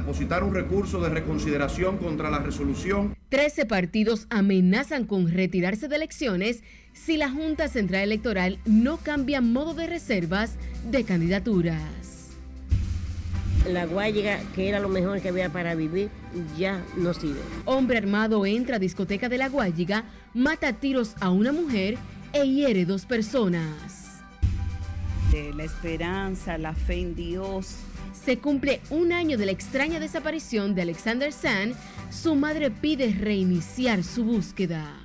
depositar un recurso de reconsideración contra la resolución. Trece partidos amenazan con retirarse de elecciones si la Junta Central Electoral no cambia modo de reservas de candidaturas. La Guayiga, que era lo mejor que había para vivir, ya no sirve. Hombre armado entra a discoteca de la Guayiga, mata a tiros a una mujer e hiere dos personas. La esperanza, la fe en Dios se cumple un año de la extraña desaparición de Alexander San, su madre pide reiniciar su búsqueda.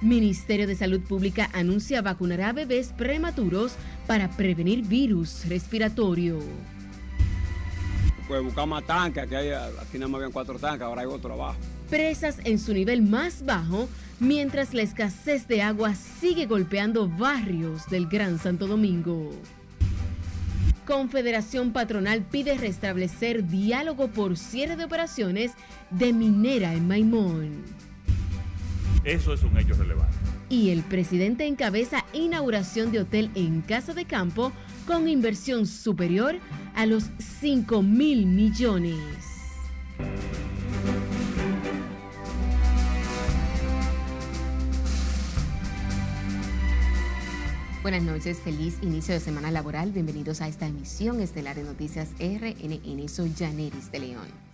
Ministerio de Salud Pública anuncia vacunar a bebés prematuros para prevenir virus respiratorio. Pues buscar más tanques, aquí, aquí habían cuatro tanques, ahora hay otro abajo. Presas en su nivel más bajo, mientras la escasez de agua sigue golpeando barrios del Gran Santo Domingo. Confederación Patronal pide restablecer diálogo por cierre de operaciones de minera en Maimón. Eso es un hecho relevante. Y el presidente encabeza inauguración de hotel en Casa de Campo con inversión superior a los 5 mil millones. Buenas noches, feliz inicio de semana laboral. Bienvenidos a esta emisión estelar de Noticias RNN. Soy Janeris de León.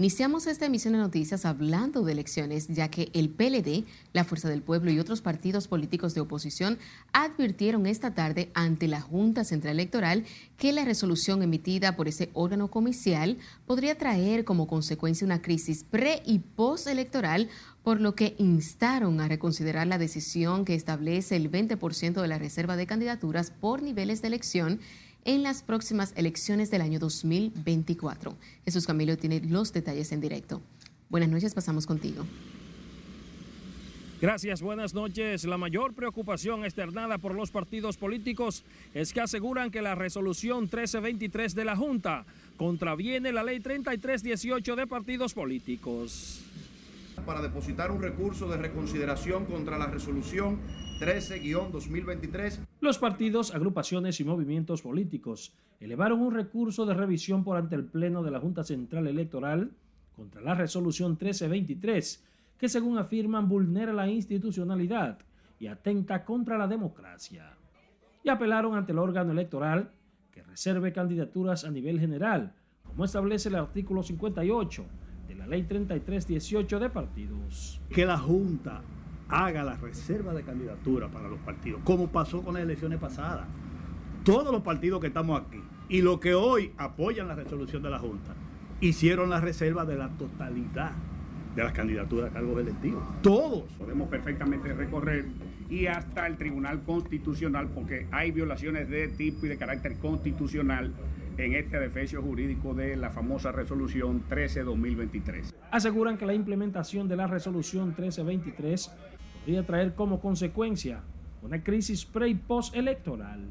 Iniciamos esta emisión de noticias hablando de elecciones, ya que el PLD, la Fuerza del Pueblo y otros partidos políticos de oposición advirtieron esta tarde ante la Junta Central Electoral que la resolución emitida por ese órgano comicial podría traer como consecuencia una crisis pre y postelectoral, por lo que instaron a reconsiderar la decisión que establece el 20% de la reserva de candidaturas por niveles de elección en las próximas elecciones del año 2024. Jesús Camilo tiene los detalles en directo. Buenas noches, pasamos contigo. Gracias, buenas noches. La mayor preocupación externada por los partidos políticos es que aseguran que la resolución 1323 de la Junta contraviene la ley 3318 de partidos políticos. Para depositar un recurso de reconsideración contra la resolución 13-2023. Los partidos, agrupaciones y movimientos políticos elevaron un recurso de revisión por ante el Pleno de la Junta Central Electoral contra la resolución 1323, que según afirman vulnera la institucionalidad y atenta contra la democracia. Y apelaron ante el órgano electoral que reserve candidaturas a nivel general, como establece el artículo 58 de la Ley 3318 de partidos. Que la Junta haga la reserva de candidatura para los partidos, como pasó con las elecciones pasadas. Todos los partidos que estamos aquí y los que hoy apoyan la resolución de la Junta hicieron la reserva de la totalidad de las candidaturas a cargos electivos. Todos. Podemos perfectamente recorrer y hasta el Tribunal Constitucional porque hay violaciones de tipo y de carácter constitucional en este defenso jurídico de la famosa resolución 13-2023. Aseguran que la implementación de la resolución 1323 podría traer como consecuencia una crisis pre y post electoral.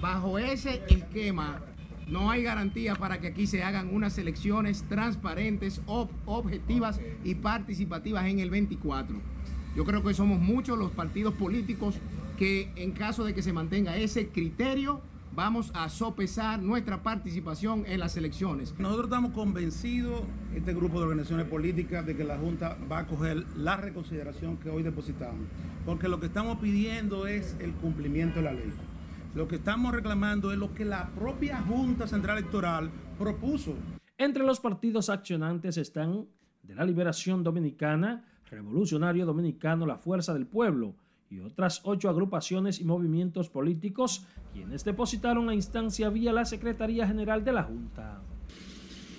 Bajo ese esquema no hay garantía para que aquí se hagan unas elecciones transparentes, objetivas y participativas en el 24. Yo creo que somos muchos los partidos políticos que en caso de que se mantenga ese criterio, vamos a sopesar nuestra participación en las elecciones. Nosotros estamos convencidos, este grupo de organizaciones políticas, de que la Junta va a coger la reconsideración que hoy depositamos, porque lo que estamos pidiendo es el cumplimiento de la ley. Lo que estamos reclamando es lo que la propia Junta Central Electoral propuso. Entre los partidos accionantes están de la Liberación Dominicana, Revolucionario Dominicano, la Fuerza del Pueblo, y otras ocho agrupaciones y movimientos políticos, quienes depositaron la instancia vía la Secretaría General de la Junta.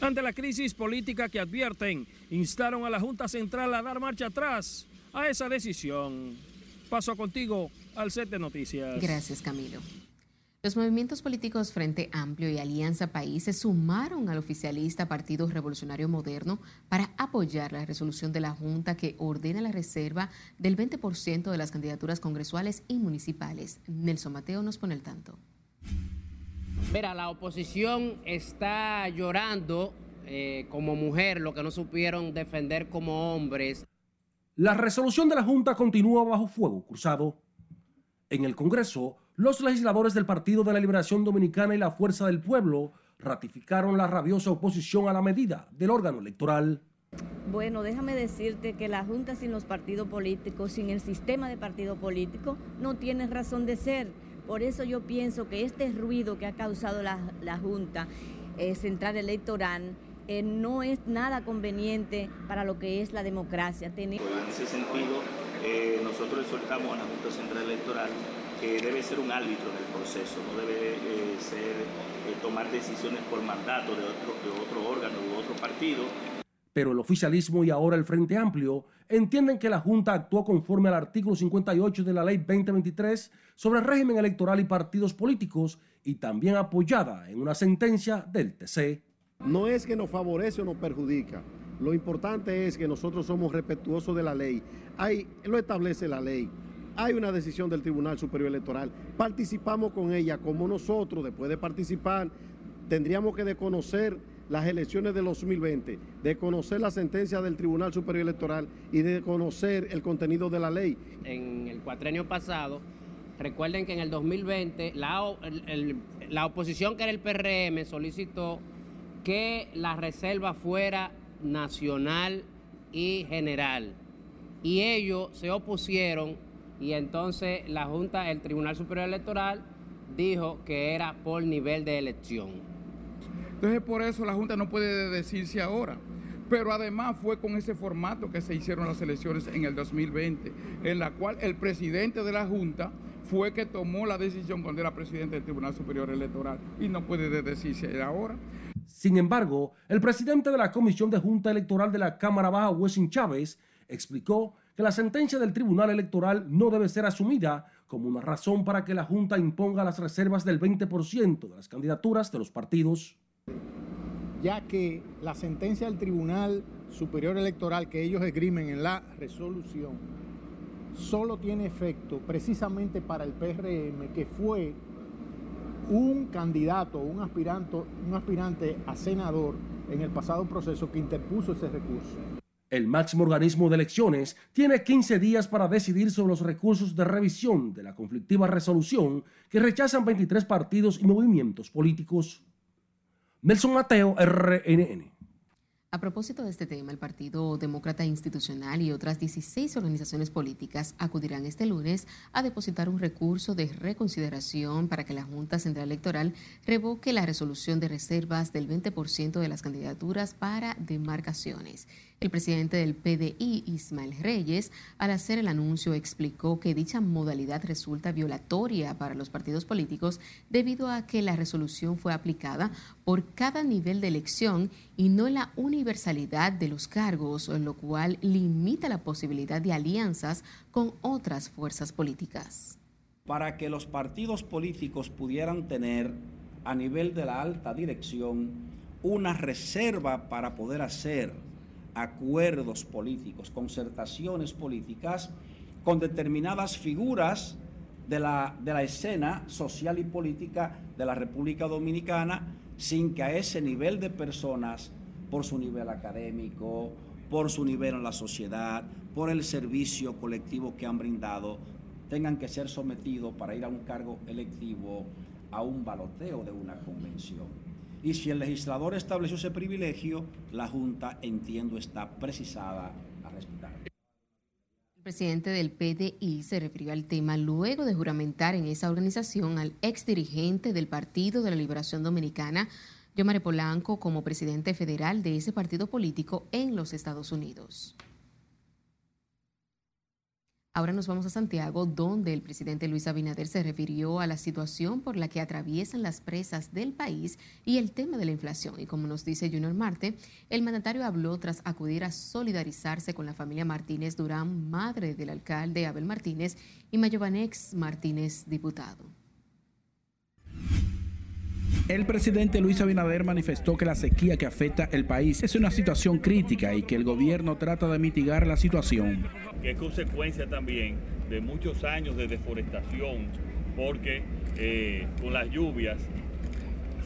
Ante la crisis política que advierten, instaron a la Junta Central a dar marcha atrás a esa decisión. Paso contigo al set de noticias. Gracias, Camilo. Los movimientos políticos Frente Amplio y Alianza País se sumaron al oficialista Partido Revolucionario Moderno para apoyar la resolución de la Junta que ordena la reserva del 20% de las candidaturas congresuales y municipales. Nelson Mateo nos pone el tanto. Mira, la oposición está llorando eh, como mujer lo que no supieron defender como hombres. La resolución de la Junta continúa bajo fuego cruzado. En el Congreso, los legisladores del Partido de la Liberación Dominicana y la Fuerza del Pueblo ratificaron la rabiosa oposición a la medida del órgano electoral. Bueno, déjame decirte que la Junta sin los partidos políticos, sin el sistema de partido político, no tiene razón de ser. Por eso yo pienso que este ruido que ha causado la, Junta eh, Central Electoral eh, no es nada conveniente para lo que es la democracia. En ese sentido, eh, nosotros exhortamos a la Junta Central Electoral que debe ser un árbitro del proceso, no debe ser tomar decisiones por mandato de otro, de otro órgano u otro partido, pero el oficialismo y ahora el Frente Amplio entienden que la Junta actuó conforme al artículo 58 de la Ley 2023 sobre el régimen electoral y partidos políticos y también apoyada en una sentencia del TC. No es que nos favorece o nos perjudica. Lo importante es que nosotros somos respetuosos de la ley. Hay, lo establece la ley. Hay una decisión del Tribunal Superior Electoral. Participamos con ella como nosotros, después de participar, tendríamos que desconocer las elecciones de 2020, de conocer la sentencia del Tribunal Superior Electoral y de conocer el contenido de la ley. En el cuatrenio pasado, recuerden que en el 2020 la, la oposición que era el PRM solicitó que la reserva fuera nacional y general. Y ellos se opusieron y entonces la Junta, el Tribunal Superior Electoral, dijo que era por nivel de elección. Entonces por eso la Junta no puede decirse ahora. Pero además fue con ese formato que se hicieron las elecciones en el 2020, en la cual el presidente de la Junta fue que tomó la decisión cuando era presidente del Tribunal Superior Electoral y no puede decirse ahora. Sin embargo, el presidente de la Comisión de Junta Electoral de la Cámara Baja, Wessing Chávez, explicó que la sentencia del Tribunal Electoral no debe ser asumida como una razón para que la Junta imponga las reservas del 20% de las candidaturas de los partidos ya que la sentencia del Tribunal Superior Electoral que ellos esgrimen en la resolución solo tiene efecto precisamente para el PRM, que fue un candidato, un aspirante, un aspirante a senador en el pasado proceso que interpuso ese recurso. El máximo organismo de elecciones tiene 15 días para decidir sobre los recursos de revisión de la conflictiva resolución que rechazan 23 partidos y movimientos políticos. Nelson Mateo, RNN. A propósito de este tema, el Partido Demócrata Institucional y otras 16 organizaciones políticas acudirán este lunes a depositar un recurso de reconsideración para que la Junta Central Electoral revoque la resolución de reservas del 20% de las candidaturas para demarcaciones. El presidente del PDI, Ismael Reyes, al hacer el anuncio explicó que dicha modalidad resulta violatoria para los partidos políticos debido a que la resolución fue aplicada por cada nivel de elección y no la universalidad de los cargos, lo cual limita la posibilidad de alianzas con otras fuerzas políticas. Para que los partidos políticos pudieran tener a nivel de la alta dirección una reserva para poder hacer acuerdos políticos, concertaciones políticas con determinadas figuras de la, de la escena social y política de la República Dominicana, sin que a ese nivel de personas, por su nivel académico, por su nivel en la sociedad, por el servicio colectivo que han brindado, tengan que ser sometidos para ir a un cargo electivo a un baloteo de una convención. Y si el legislador estableció ese privilegio, la Junta, entiendo, está precisada a respetar. El presidente del PDI se refirió al tema luego de juramentar en esa organización al ex dirigente del Partido de la Liberación Dominicana, Yomare Polanco, como presidente federal de ese partido político en los Estados Unidos. Ahora nos vamos a Santiago, donde el presidente Luis Abinader se refirió a la situación por la que atraviesan las presas del país y el tema de la inflación. Y como nos dice Junior Marte, el mandatario habló tras acudir a solidarizarse con la familia Martínez Durán, madre del alcalde Abel Martínez, y Mayovanex Martínez, diputado. El presidente Luis Abinader manifestó que la sequía que afecta el país es una situación crítica y que el gobierno trata de mitigar la situación. Que es consecuencia también de muchos años de deforestación, porque eh, con las lluvias,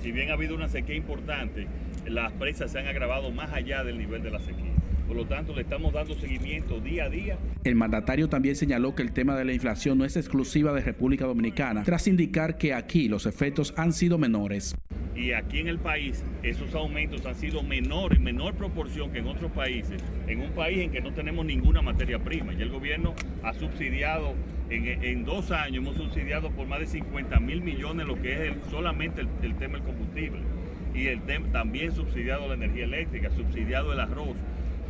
si bien ha habido una sequía importante, las presas se han agravado más allá del nivel de la sequía. Por lo tanto, le estamos dando seguimiento día a día. El mandatario también señaló que el tema de la inflación no es exclusiva de República Dominicana, tras indicar que aquí los efectos han sido menores. Y aquí en el país esos aumentos han sido menores, en menor proporción que en otros países, en un país en que no tenemos ninguna materia prima. Y el gobierno ha subsidiado, en, en dos años hemos subsidiado por más de 50 mil millones lo que es el, solamente el, el tema del combustible. Y el también subsidiado la energía eléctrica, subsidiado el arroz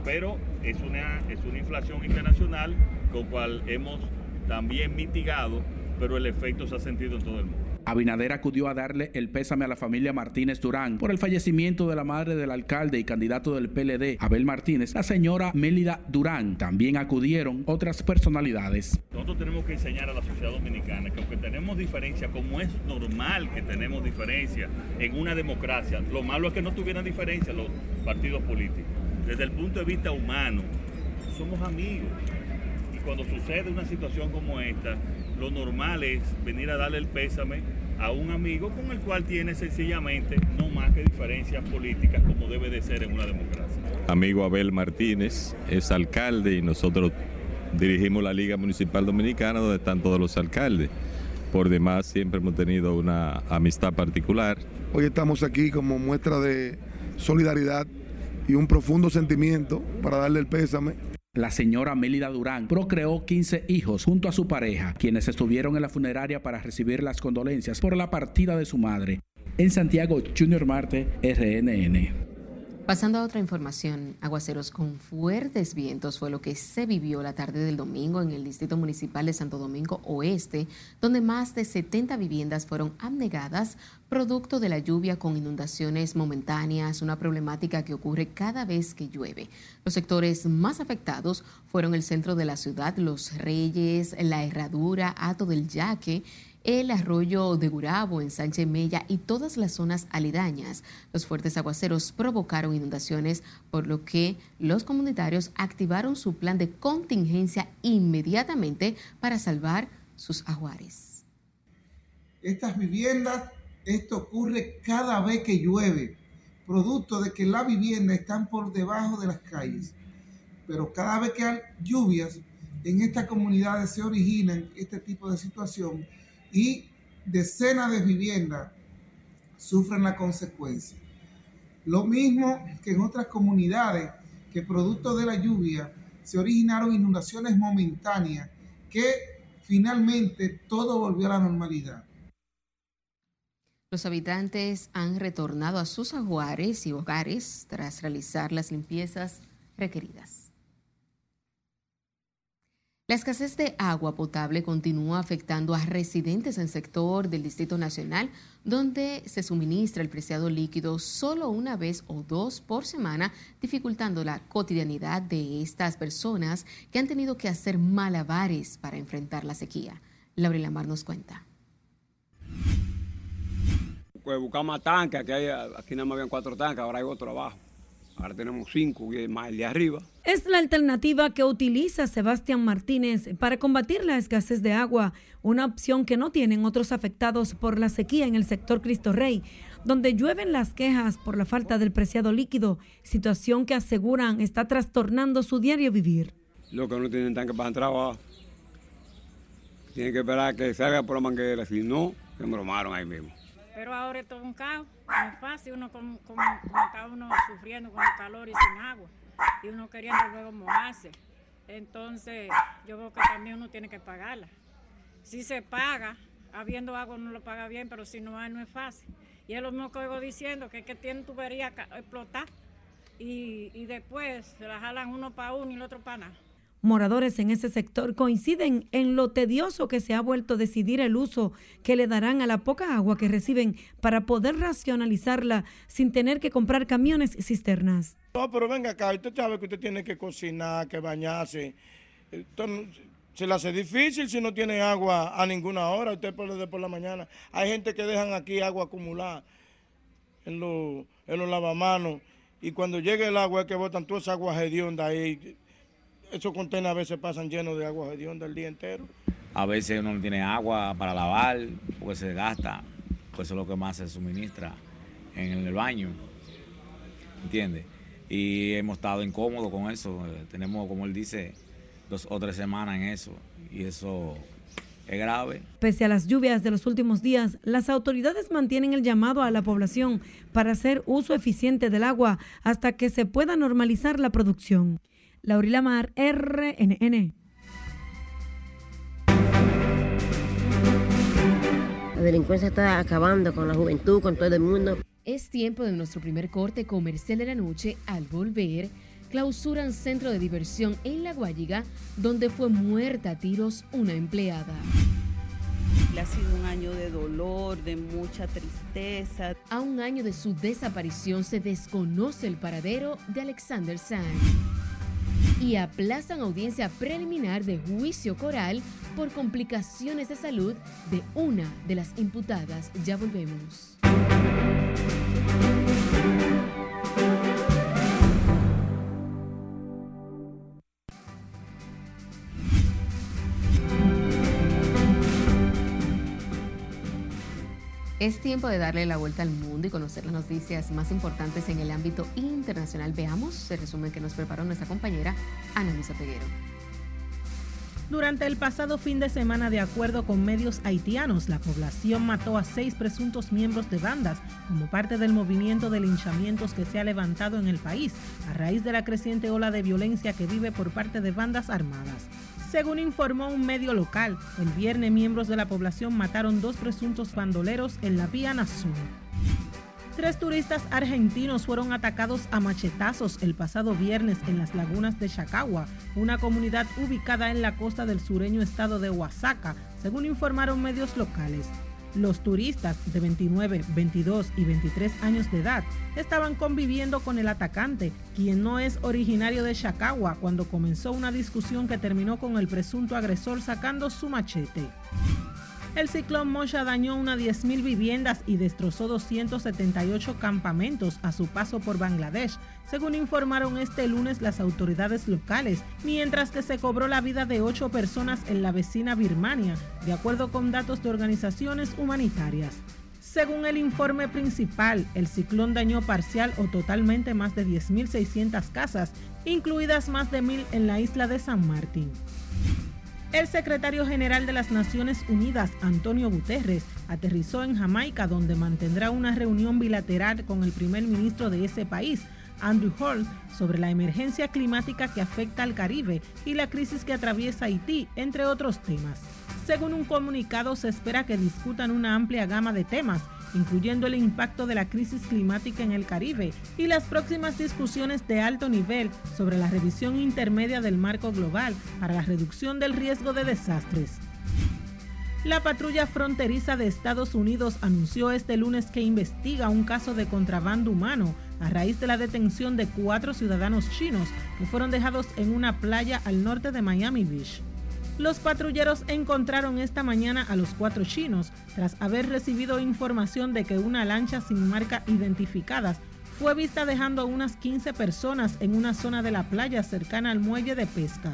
pero es una, es una inflación internacional con cual hemos también mitigado, pero el efecto se ha sentido en todo el mundo. Abinader acudió a darle el pésame a la familia Martínez Durán por el fallecimiento de la madre del alcalde y candidato del PLD, Abel Martínez, la señora Mélida Durán. También acudieron otras personalidades. Nosotros tenemos que enseñar a la sociedad dominicana que aunque tenemos diferencia, como es normal que tenemos diferencia en una democracia, lo malo es que no tuvieran diferencia los partidos políticos desde el punto de vista humano, somos amigos. Y cuando sucede una situación como esta, lo normal es venir a darle el pésame a un amigo con el cual tiene sencillamente no más que diferencias políticas como debe de ser en una democracia. Amigo Abel Martínez es alcalde y nosotros dirigimos la Liga Municipal Dominicana donde están todos los alcaldes. Por demás siempre hemos tenido una amistad particular. Hoy estamos aquí como muestra de solidaridad y un profundo sentimiento para darle el pésame. La señora Mélida Durán procreó 15 hijos junto a su pareja, quienes estuvieron en la funeraria para recibir las condolencias por la partida de su madre. En Santiago, Junior Marte, RNN. Pasando a otra información, aguaceros con fuertes vientos fue lo que se vivió la tarde del domingo en el Distrito Municipal de Santo Domingo Oeste, donde más de 70 viviendas fueron abnegadas producto de la lluvia con inundaciones momentáneas, una problemática que ocurre cada vez que llueve. Los sectores más afectados fueron el centro de la ciudad, Los Reyes, La Herradura, Ato del Yaque, el arroyo de Gurabo en Sánchez Mella y todas las zonas aledañas. Los fuertes aguaceros provocaron inundaciones, por lo que los comunitarios activaron su plan de contingencia inmediatamente para salvar sus ajuares. Estas viviendas, esto ocurre cada vez que llueve, producto de que las viviendas están por debajo de las calles. Pero cada vez que hay lluvias, en estas comunidades se originan este tipo de situación y decenas de viviendas sufren la consecuencia. Lo mismo que en otras comunidades que producto de la lluvia se originaron inundaciones momentáneas que finalmente todo volvió a la normalidad. Los habitantes han retornado a sus ajuares y hogares tras realizar las limpiezas requeridas. La escasez de agua potable continúa afectando a residentes en el sector del Distrito Nacional, donde se suministra el preciado líquido solo una vez o dos por semana, dificultando la cotidianidad de estas personas que han tenido que hacer malabares para enfrentar la sequía. Laura Lamar nos cuenta. Pues buscamos tanques, aquí, aquí habían cuatro tanques, ahora hay otro abajo. Ahora tenemos cinco más el de arriba. Es la alternativa que utiliza Sebastián Martínez para combatir la escasez de agua, una opción que no tienen otros afectados por la sequía en el sector Cristo Rey, donde llueven las quejas por la falta del preciado líquido, situación que aseguran está trastornando su diario vivir. Lo que no tienen tanque para entrar. Tienen que esperar que salga por la manguera, si no, se bromaron ahí mismo. Pero ahora es todo un caos, no es fácil, uno como, está uno sufriendo con el calor y sin agua, y uno queriendo luego mojarse. Entonces, yo creo que también uno tiene que pagarla. Si se paga, habiendo agua uno lo paga bien, pero si no hay, no es fácil. Y es lo mismo que oigo diciendo, que es que tienen tubería explotar y, y después se la jalan uno para uno y el otro para nada. Moradores en ese sector coinciden en lo tedioso que se ha vuelto decidir el uso que le darán a la poca agua que reciben para poder racionalizarla sin tener que comprar camiones y cisternas. No, pero venga acá, usted sabe que usted tiene que cocinar, que bañarse. se le hace difícil si no tiene agua a ninguna hora, usted por, por la mañana. Hay gente que dejan aquí agua acumulada en, los lavamanos y cuando llegue el agua es que botan toda esa agua hedionda ahí esos contenedores a veces pasan llenos de agua hedionda el día entero. A veces uno no tiene agua para lavar porque se gasta, pues eso es lo que más se suministra en el baño. ¿Entiendes? y hemos estado incómodos con eso. Eh, tenemos, como él dice, dos o tres semanas en eso y eso es grave. Pese a las lluvias de los últimos días, las autoridades mantienen el llamado a la población para hacer uso eficiente del agua hasta que se pueda normalizar la producción. Laurila Mar, RNN. La delincuencia está acabando con la juventud, con todo el mundo. Es tiempo de nuestro primer corte comercial de la noche. Al volver, clausuran centro de diversión en La Guayiga, donde fue muerta a tiros una empleada. Ha sido un año de dolor, de mucha tristeza. A un año de su desaparición se desconoce el paradero de Alexander Sanz. Y aplazan audiencia preliminar de juicio coral por complicaciones de salud de una de las imputadas. Ya volvemos. Es tiempo de darle la vuelta al mundo y conocer las noticias más importantes en el ámbito internacional. Veamos el resumen que nos preparó nuestra compañera Ana Luisa Peguero. Durante el pasado fin de semana, de acuerdo con medios haitianos, la población mató a seis presuntos miembros de bandas como parte del movimiento de linchamientos que se ha levantado en el país a raíz de la creciente ola de violencia que vive por parte de bandas armadas. Según informó un medio local, el viernes miembros de la población mataron dos presuntos bandoleros en la Vía Nazul. Tres turistas argentinos fueron atacados a machetazos el pasado viernes en las lagunas de Chacagua, una comunidad ubicada en la costa del sureño estado de Oaxaca, según informaron medios locales. Los turistas de 29, 22 y 23 años de edad estaban conviviendo con el atacante, quien no es originario de Chacagua, cuando comenzó una discusión que terminó con el presunto agresor sacando su machete. El ciclón Mosha dañó unas 10.000 viviendas y destrozó 278 campamentos a su paso por Bangladesh, según informaron este lunes las autoridades locales, mientras que se cobró la vida de ocho personas en la vecina Birmania, de acuerdo con datos de organizaciones humanitarias. Según el informe principal, el ciclón dañó parcial o totalmente más de 10.600 casas, incluidas más de 1.000 en la isla de San Martín. El secretario general de las Naciones Unidas, Antonio Guterres, aterrizó en Jamaica, donde mantendrá una reunión bilateral con el primer ministro de ese país, Andrew Hall, sobre la emergencia climática que afecta al Caribe y la crisis que atraviesa Haití, entre otros temas. Según un comunicado, se espera que discutan una amplia gama de temas, incluyendo el impacto de la crisis climática en el Caribe y las próximas discusiones de alto nivel sobre la revisión intermedia del marco global para la reducción del riesgo de desastres. La patrulla fronteriza de Estados Unidos anunció este lunes que investiga un caso de contrabando humano a raíz de la detención de cuatro ciudadanos chinos que fueron dejados en una playa al norte de Miami Beach. Los patrulleros encontraron esta mañana a los cuatro chinos tras haber recibido información de que una lancha sin marca identificadas fue vista dejando a unas 15 personas en una zona de la playa cercana al muelle de pesca.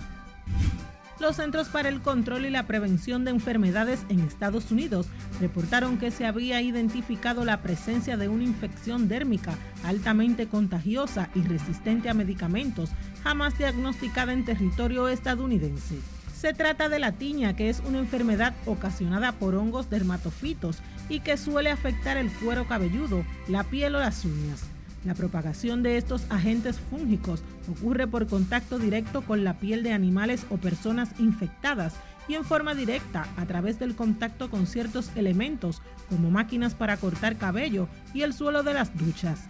Los Centros para el Control y la Prevención de Enfermedades en Estados Unidos reportaron que se había identificado la presencia de una infección dérmica altamente contagiosa y resistente a medicamentos, jamás diagnosticada en territorio estadounidense. Se trata de la tiña, que es una enfermedad ocasionada por hongos dermatofitos y que suele afectar el cuero cabelludo, la piel o las uñas. La propagación de estos agentes fúngicos ocurre por contacto directo con la piel de animales o personas infectadas y en forma directa a través del contacto con ciertos elementos como máquinas para cortar cabello y el suelo de las duchas.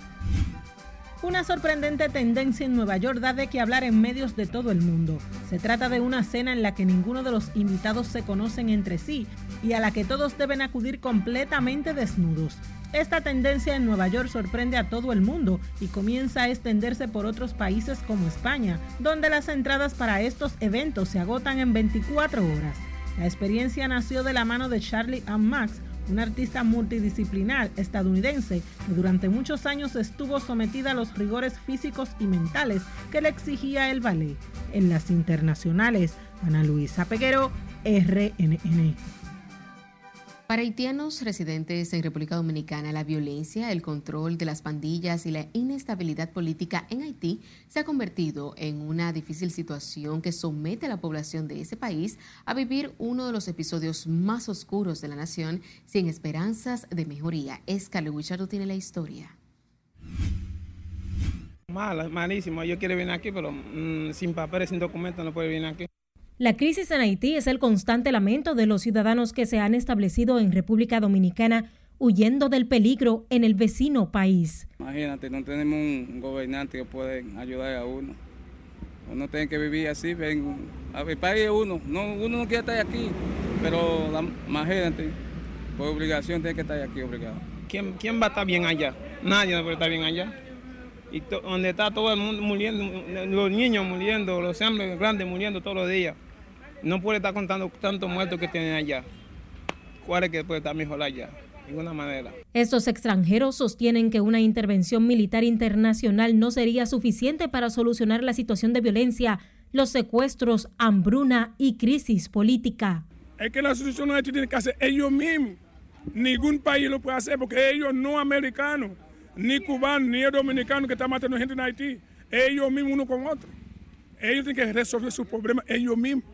Una sorprendente tendencia en Nueva York da de que hablar en medios de todo el mundo. Se trata de una cena en la que ninguno de los invitados se conocen entre sí y a la que todos deben acudir completamente desnudos. Esta tendencia en Nueva York sorprende a todo el mundo y comienza a extenderse por otros países como España, donde las entradas para estos eventos se agotan en 24 horas. La experiencia nació de la mano de Charlie and Max, una artista multidisciplinar estadounidense que durante muchos años estuvo sometida a los rigores físicos y mentales que le exigía el ballet. En las internacionales, Ana Luisa Peguero, RNN. Para haitianos residentes en República Dominicana, la violencia, el control de las pandillas y la inestabilidad política en Haití se ha convertido en una difícil situación que somete a la población de ese país a vivir uno de los episodios más oscuros de la nación sin esperanzas de mejoría. Escale Wichardo tiene la historia. Mal, malísimo. Yo quiero venir aquí, pero mm, sin papeles, sin documentos no puedo venir aquí. La crisis en Haití es el constante lamento de los ciudadanos que se han establecido en República Dominicana huyendo del peligro en el vecino país. Imagínate, no tenemos un gobernante que pueda ayudar a uno. Uno tiene que vivir así, ven, el país es uno, no, uno no quiere estar aquí, pero imagínate, por obligación tiene que estar aquí obligado. ¿Quién, ¿Quién va a estar bien allá? Nadie va a estar bien allá y donde está todo el mundo muriendo, los niños muriendo, los hombres grandes muriendo todos los días no puede estar contando tantos muertos que tienen allá. ¿Cuál es que puede estar mejor allá? De ninguna manera. Estos extranjeros sostienen que una intervención militar internacional no sería suficiente para solucionar la situación de violencia, los secuestros, hambruna y crisis política. Es que la solución no tienen que hacer ellos mismos. Ningún país lo puede hacer porque ellos no americanos, ni cubanos, ni dominicanos que están matando gente en Haití. Ellos mismos uno con otro. Ellos tienen que resolver sus problemas ellos mismos.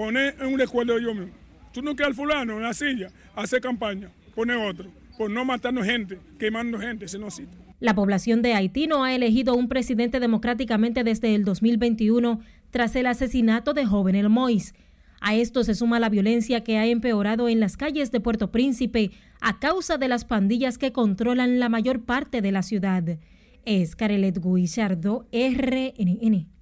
Poner en un recuerdo yo mismo. Tú no quieres al fulano en la silla, hacer campaña, pone otro, por no matarnos gente, quemando gente, se nos cita. La población de Haití no ha elegido un presidente democráticamente desde el 2021 tras el asesinato de Jovenel Mois. A esto se suma la violencia que ha empeorado en las calles de Puerto Príncipe a causa de las pandillas que controlan la mayor parte de la ciudad. Es Carelet Guillardo, RNN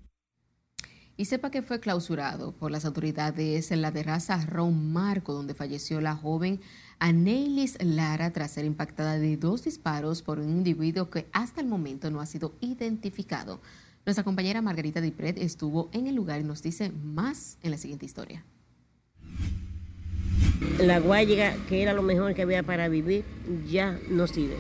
y sepa que fue clausurado por las autoridades en la terraza Ron Marco, donde falleció la joven Anelis Lara tras ser impactada de dos disparos por un individuo que hasta el momento no ha sido identificado. Nuestra compañera Margarita Dipret estuvo en el lugar y nos dice más en la siguiente historia. La guayiga, que era lo mejor que había para vivir, ya no sirve.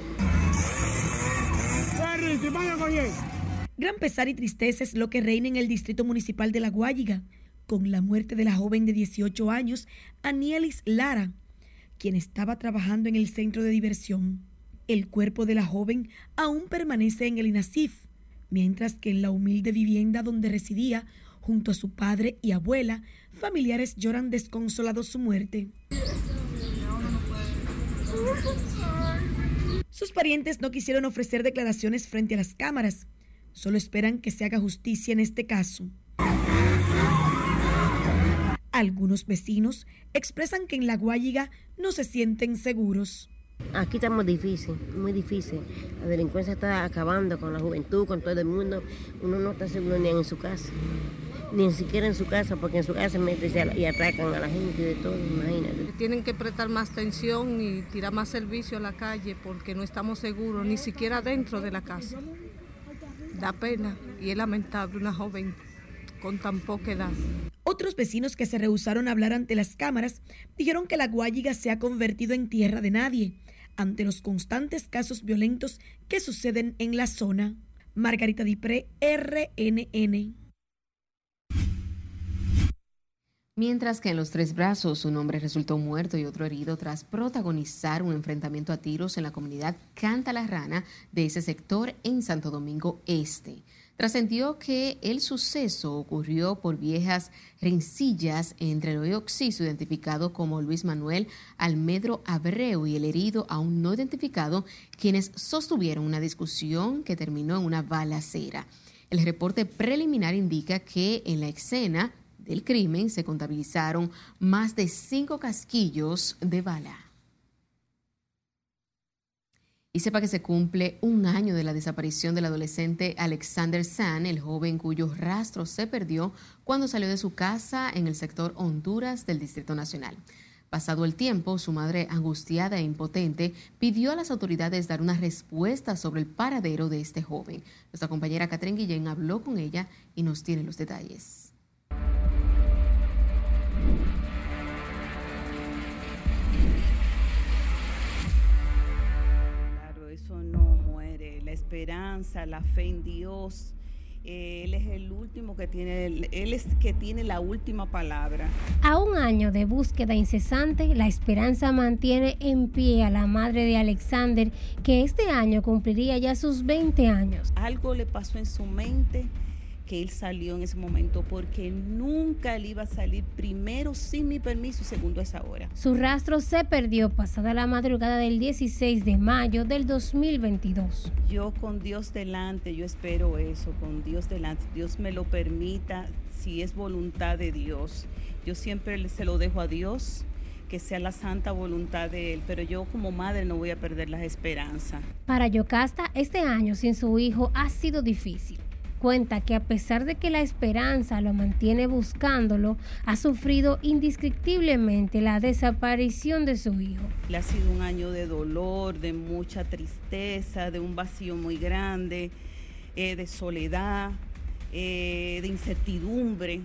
Gran pesar y tristeza es lo que reina en el distrito municipal de La Guayiga, con la muerte de la joven de 18 años, Anielis Lara, quien estaba trabajando en el centro de diversión. El cuerpo de la joven aún permanece en el INASIF, mientras que en la humilde vivienda donde residía, junto a su padre y abuela, familiares lloran desconsolados su muerte. Sus parientes no quisieron ofrecer declaraciones frente a las cámaras, Solo esperan que se haga justicia en este caso. Algunos vecinos expresan que en La Guayiga no se sienten seguros. Aquí estamos difícil, muy difícil. La delincuencia está acabando con la juventud, con todo el mundo. Uno no está seguro ni en su casa, ni siquiera en su casa, porque en su casa meten y atacan a la gente de todo, imagínate. Tienen que prestar más atención y tirar más servicio a la calle porque no estamos seguros, ni siquiera dentro de la casa da pena y es lamentable una joven con tan poca edad. Otros vecinos que se rehusaron a hablar ante las cámaras dijeron que la Guayiga se ha convertido en tierra de nadie ante los constantes casos violentos que suceden en la zona. Margarita Dipré, RNN. Mientras que en los tres brazos un hombre resultó muerto y otro herido tras protagonizar un enfrentamiento a tiros en la comunidad Canta la Rana de ese sector en Santo Domingo Este. Trascendió que el suceso ocurrió por viejas rencillas entre el occiso identificado como Luis Manuel Almedro Abreu y el herido aún no identificado, quienes sostuvieron una discusión que terminó en una balacera. El reporte preliminar indica que en la escena del crimen se contabilizaron más de cinco casquillos de bala. Y sepa que se cumple un año de la desaparición del adolescente Alexander San, el joven cuyo rastro se perdió cuando salió de su casa en el sector Honduras del Distrito Nacional. Pasado el tiempo, su madre, angustiada e impotente, pidió a las autoridades dar una respuesta sobre el paradero de este joven. Nuestra compañera Catherine Guillén habló con ella y nos tiene los detalles. Esperanza, la fe en Dios, Él es el último que tiene, él es que tiene la última palabra. A un año de búsqueda incesante, la esperanza mantiene en pie a la madre de Alexander, que este año cumpliría ya sus 20 años. Algo le pasó en su mente que él salió en ese momento porque nunca él iba a salir primero sin mi permiso y segundo a esa hora. Su rastro se perdió pasada la madrugada del 16 de mayo del 2022. Yo con Dios delante, yo espero eso, con Dios delante, Dios me lo permita, si es voluntad de Dios. Yo siempre se lo dejo a Dios que sea la santa voluntad de Él, pero yo como madre no voy a perder las esperanzas. Para Yocasta, este año sin su hijo ha sido difícil cuenta que a pesar de que la esperanza lo mantiene buscándolo, ha sufrido indescriptiblemente la desaparición de su hijo. Le ha sido un año de dolor, de mucha tristeza, de un vacío muy grande, eh, de soledad, eh, de incertidumbre,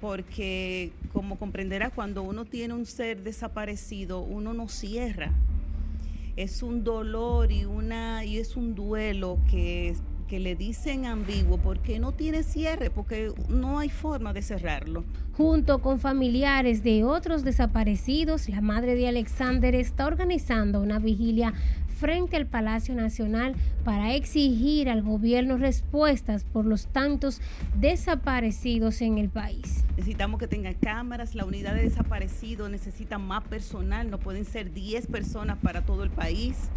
porque como comprenderá, cuando uno tiene un ser desaparecido, uno no cierra. Es un dolor y, una, y es un duelo que que le dicen ambiguo porque no tiene cierre, porque no hay forma de cerrarlo. Junto con familiares de otros desaparecidos, la madre de Alexander está organizando una vigilia frente al Palacio Nacional para exigir al gobierno respuestas por los tantos desaparecidos en el país. Necesitamos que tenga cámaras, la unidad de desaparecidos necesita más personal, no pueden ser 10 personas para todo el país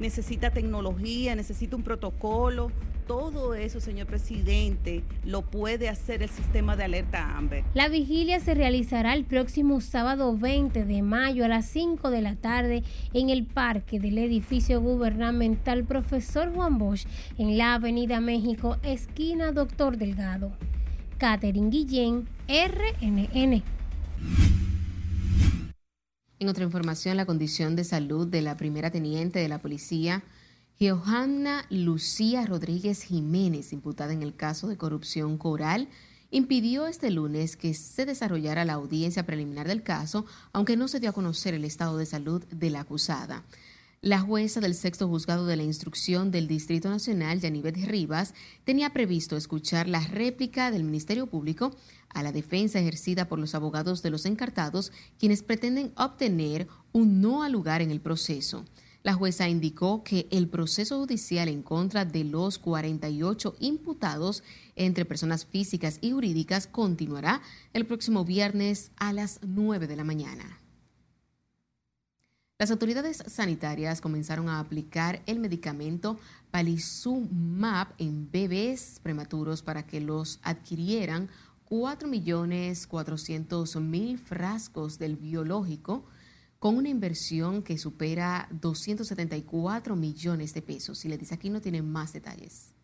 necesita tecnología, necesita un protocolo. Todo eso, señor presidente, lo puede hacer el sistema de alerta AMBER. La vigilia se realizará el próximo sábado 20 de mayo a las 5 de la tarde en el parque del edificio gubernamental Profesor Juan Bosch en la Avenida México, esquina Doctor Delgado. Catherine Guillén, RNN. En otra información, la condición de salud de la primera teniente de la policía, Johanna Lucía Rodríguez Jiménez, imputada en el caso de corrupción coral, impidió este lunes que se desarrollara la audiencia preliminar del caso, aunque no se dio a conocer el estado de salud de la acusada. La jueza del sexto juzgado de la instrucción del Distrito Nacional, Yanivet Rivas, tenía previsto escuchar la réplica del Ministerio Público a la defensa ejercida por los abogados de los encartados, quienes pretenden obtener un no al lugar en el proceso. La jueza indicó que el proceso judicial en contra de los 48 imputados entre personas físicas y jurídicas continuará el próximo viernes a las 9 de la mañana. Las autoridades sanitarias comenzaron a aplicar el medicamento Palizumab en bebés prematuros para que los adquirieran 4.400.000 frascos del biológico con una inversión que supera 274 millones de pesos. Si le dice aquí no tienen más detalles.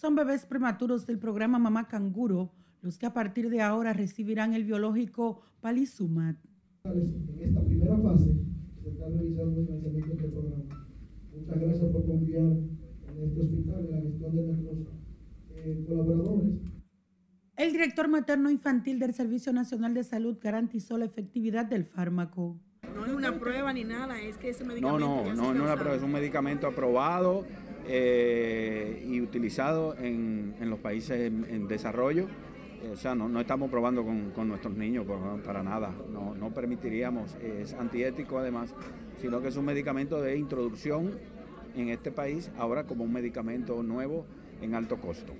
Son bebés prematuros del programa Mamá Canguro los que a partir de ahora recibirán el biológico Palizumat. En esta primera fase se está realizando el financiamiento del programa. Muchas gracias por confiar en este hospital, en la gestión de nuestros eh, colaboradores. El director materno infantil del Servicio Nacional de Salud garantizó la efectividad del fármaco. No es una prueba ni nada, es que ese medicamento. No, no, no, no es una prueba, es un medicamento aprobado eh, y utilizado en, en los países en, en desarrollo o sea, no, estamos probando con, nuestros niños para nada, no, no permitiríamos, es antiético además, sino que es un medicamento de introducción en este país, ahora como un medicamento nuevo en alto costo.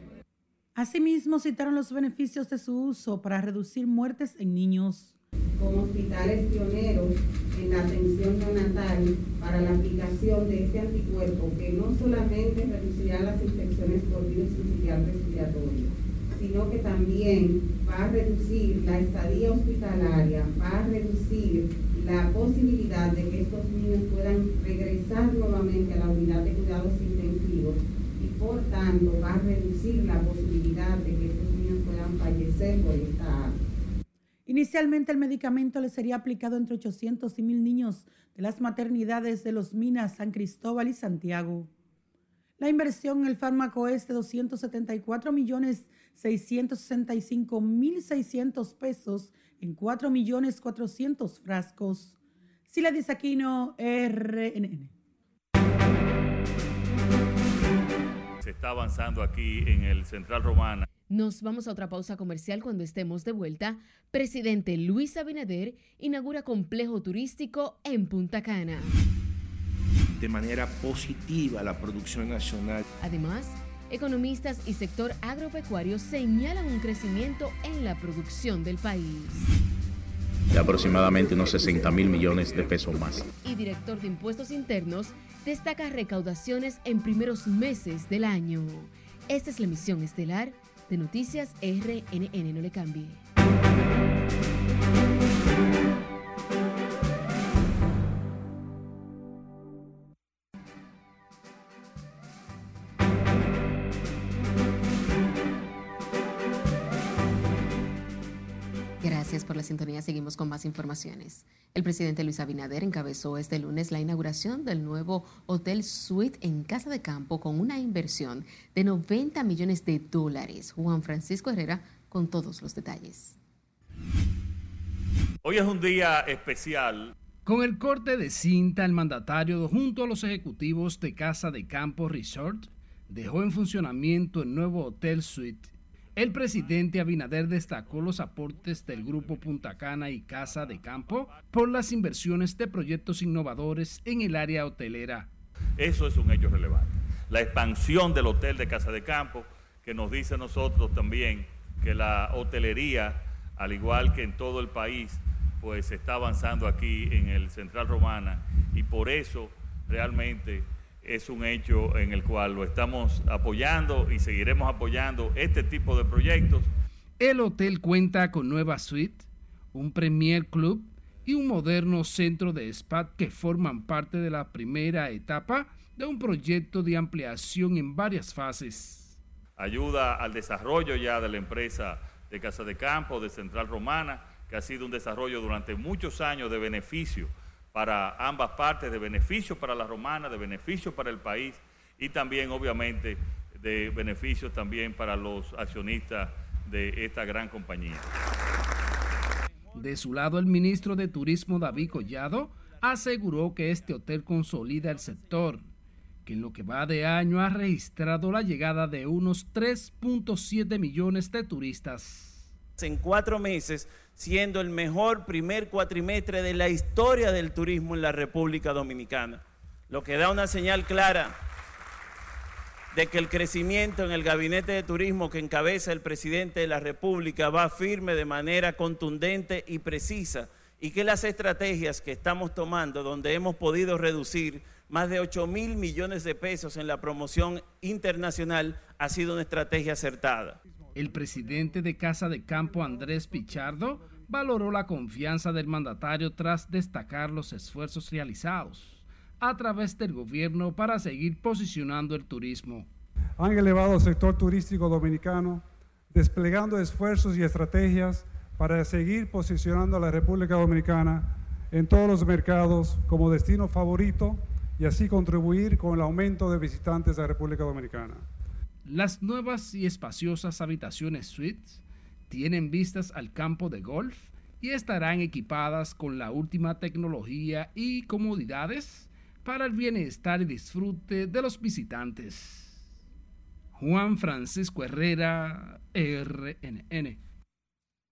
Asimismo, citaron los beneficios de su uso para reducir muertes en niños. Como hospitales pioneros en la atención neonatal para la aplicación de este anticuerpo que no solamente reducirá las infecciones por virus respiratorio, sino que también va a reducir la estadía hospitalaria, va a reducir la posibilidad de que estos niños puedan regresar nuevamente a la unidad de cuidados intensivos y por tanto va a reducir la posibilidad de que estos niños puedan fallecer por esta Inicialmente el medicamento le sería aplicado entre 800 y 1000 niños de las maternidades de los Minas, San Cristóbal y Santiago. La inversión en el fármaco es de 274 millones 665.600 pesos en 4.400.000 frascos. Sila Disaquino, RNN. se está avanzando aquí en el Central Romana. Nos vamos a otra pausa comercial cuando estemos de vuelta. Presidente Luis Abinader inaugura complejo turístico en Punta Cana. De manera positiva la producción nacional. Además, economistas y sector agropecuario señalan un crecimiento en la producción del país. De aproximadamente unos 60 mil millones de pesos más. Y director de impuestos internos destaca recaudaciones en primeros meses del año. Esta es la emisión estelar de Noticias RNN. No le cambie. La sintonía. Seguimos con más informaciones. El presidente Luis Abinader encabezó este lunes la inauguración del nuevo Hotel Suite en Casa de Campo con una inversión de 90 millones de dólares. Juan Francisco Herrera con todos los detalles. Hoy es un día especial. Con el corte de cinta, el mandatario, junto a los ejecutivos de Casa de Campo Resort, dejó en funcionamiento el nuevo Hotel Suite el presidente Abinader destacó los aportes del Grupo Punta Cana y Casa de Campo por las inversiones de proyectos innovadores en el área hotelera. Eso es un hecho relevante. La expansión del Hotel de Casa de Campo, que nos dice a nosotros también que la hotelería, al igual que en todo el país, pues está avanzando aquí en el Central Romana y por eso realmente es un hecho en el cual lo estamos apoyando y seguiremos apoyando este tipo de proyectos. El hotel cuenta con nueva suite, un Premier Club y un moderno centro de spa que forman parte de la primera etapa de un proyecto de ampliación en varias fases. Ayuda al desarrollo ya de la empresa de Casa de Campo, de Central Romana, que ha sido un desarrollo durante muchos años de beneficio para ambas partes, de beneficio para la romana, de beneficio para el país y también obviamente de beneficio también para los accionistas de esta gran compañía. De su lado, el ministro de Turismo David Collado aseguró que este hotel consolida el sector, que en lo que va de año ha registrado la llegada de unos 3.7 millones de turistas. En cuatro meses siendo el mejor primer cuatrimestre de la historia del turismo en la República Dominicana, lo que da una señal clara de que el crecimiento en el gabinete de turismo que encabeza el presidente de la República va firme de manera contundente y precisa y que las estrategias que estamos tomando, donde hemos podido reducir más de 8 mil millones de pesos en la promoción internacional, ha sido una estrategia acertada. El presidente de Casa de Campo, Andrés Pichardo, valoró la confianza del mandatario tras destacar los esfuerzos realizados a través del gobierno para seguir posicionando el turismo. Han elevado el sector turístico dominicano, desplegando esfuerzos y estrategias para seguir posicionando a la República Dominicana en todos los mercados como destino favorito y así contribuir con el aumento de visitantes de la República Dominicana. Las nuevas y espaciosas habitaciones suites tienen vistas al campo de golf y estarán equipadas con la última tecnología y comodidades para el bienestar y disfrute de los visitantes. Juan Francisco Herrera, RNN.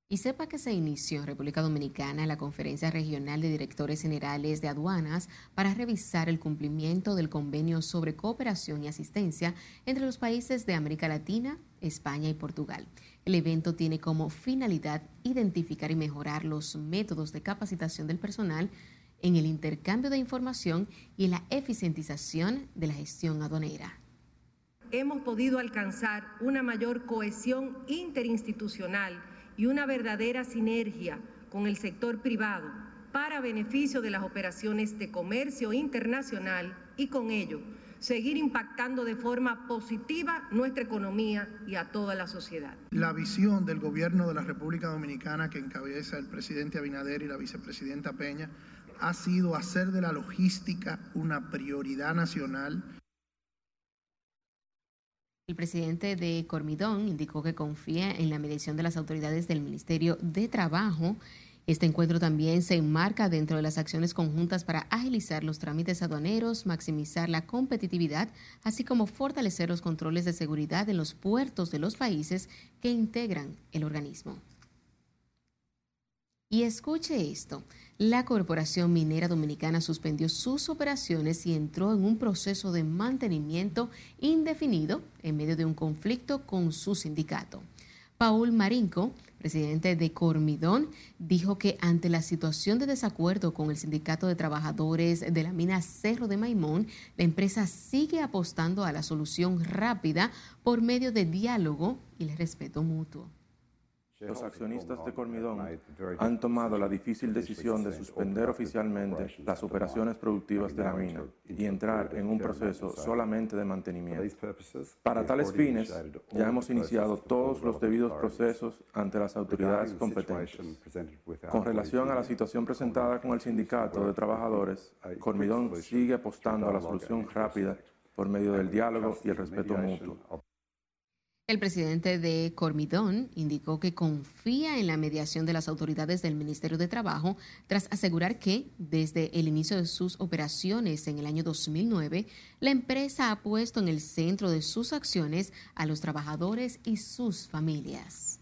Y sepa que se inició en República Dominicana la Conferencia Regional de Directores Generales de Aduanas para revisar el cumplimiento del convenio sobre cooperación y asistencia entre los países de América Latina, España y Portugal. El evento tiene como finalidad identificar y mejorar los métodos de capacitación del personal en el intercambio de información y la eficientización de la gestión aduanera. Hemos podido alcanzar una mayor cohesión interinstitucional y una verdadera sinergia con el sector privado para beneficio de las operaciones de comercio internacional y con ello seguir impactando de forma positiva nuestra economía y a toda la sociedad. La visión del gobierno de la República Dominicana que encabeza el presidente Abinader y la vicepresidenta Peña ha sido hacer de la logística una prioridad nacional el presidente de Cormidón indicó que confía en la medición de las autoridades del Ministerio de Trabajo Este encuentro también se enmarca dentro de las acciones conjuntas para agilizar los trámites aduaneros, maximizar la competitividad, así como fortalecer los controles de seguridad en los puertos de los países que integran el organismo. Y escuche esto, la Corporación Minera Dominicana suspendió sus operaciones y entró en un proceso de mantenimiento indefinido en medio de un conflicto con su sindicato. Paul Marinco, presidente de Cormidón, dijo que ante la situación de desacuerdo con el sindicato de trabajadores de la mina Cerro de Maimón, la empresa sigue apostando a la solución rápida por medio de diálogo y el respeto mutuo. Los accionistas de Cormidón han tomado la difícil decisión de suspender oficialmente las operaciones productivas de la mina y entrar en un proceso solamente de mantenimiento. Para tales fines, ya hemos iniciado todos los debidos procesos ante las autoridades competentes. Con relación a la situación presentada con el sindicato de trabajadores, Cormidón sigue apostando a la solución rápida por medio del diálogo y el respeto mutuo. El presidente de Cormidón indicó que confía en la mediación de las autoridades del Ministerio de Trabajo tras asegurar que, desde el inicio de sus operaciones en el año 2009, la empresa ha puesto en el centro de sus acciones a los trabajadores y sus familias.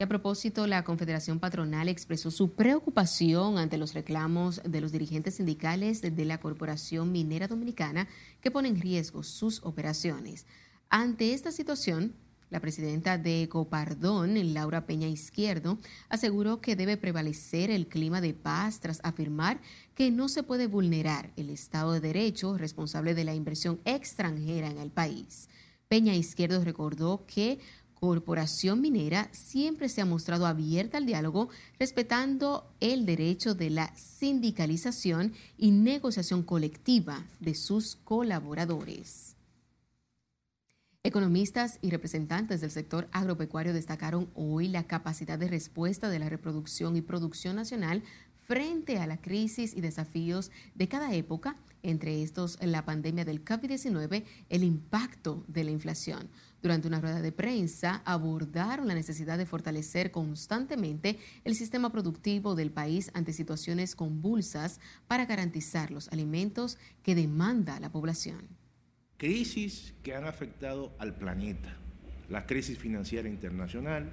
A propósito, la Confederación Patronal expresó su preocupación ante los reclamos de los dirigentes sindicales de la Corporación Minera Dominicana que ponen en riesgo sus operaciones. Ante esta situación, la presidenta de Copardón, Laura Peña Izquierdo, aseguró que debe prevalecer el clima de paz tras afirmar que no se puede vulnerar el Estado de Derecho responsable de la inversión extranjera en el país. Peña Izquierdo recordó que Corporación Minera siempre se ha mostrado abierta al diálogo, respetando el derecho de la sindicalización y negociación colectiva de sus colaboradores. Economistas y representantes del sector agropecuario destacaron hoy la capacidad de respuesta de la reproducción y producción nacional frente a la crisis y desafíos de cada época, entre estos la pandemia del COVID-19, el impacto de la inflación durante una rueda de prensa, abordaron la necesidad de fortalecer constantemente el sistema productivo del país ante situaciones convulsas para garantizar los alimentos que demanda la población. Crisis que han afectado al planeta. La crisis financiera internacional,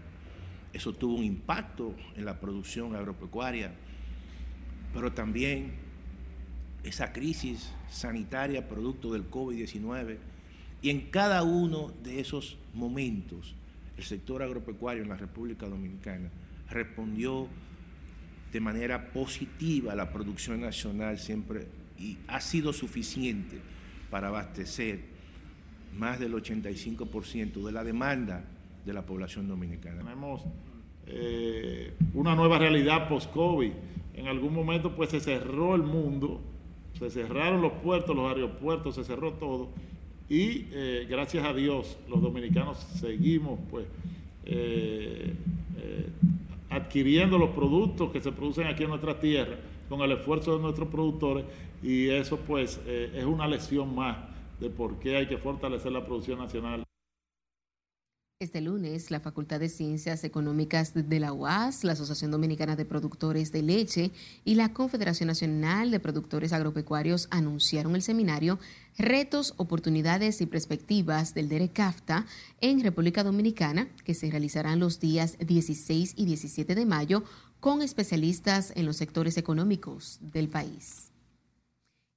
eso tuvo un impacto en la producción agropecuaria, pero también esa crisis sanitaria producto del COVID-19 y en cada uno de esos momentos, el sector agropecuario en la República Dominicana respondió de manera positiva a la producción nacional siempre y ha sido suficiente para abastecer más del 85% de la demanda de la población dominicana. Tenemos eh, una nueva realidad post-COVID. En algún momento pues se cerró el mundo, se cerraron los puertos, los aeropuertos, se cerró todo y eh, gracias a Dios los dominicanos seguimos pues eh, eh, adquiriendo los productos que se producen aquí en nuestra tierra con el esfuerzo de nuestros productores y eso pues es una lección más de por qué hay que fortalecer la producción nacional. Este lunes, la Facultad de Ciencias Económicas de la UAS, la Asociación Dominicana de Productores de Leche y la Confederación Nacional de Productores Agropecuarios anunciaron el seminario Retos, Oportunidades y Perspectivas del DERECAFTA en República Dominicana, que se realizarán los días 16 y 17 de mayo con especialistas en los sectores económicos del país.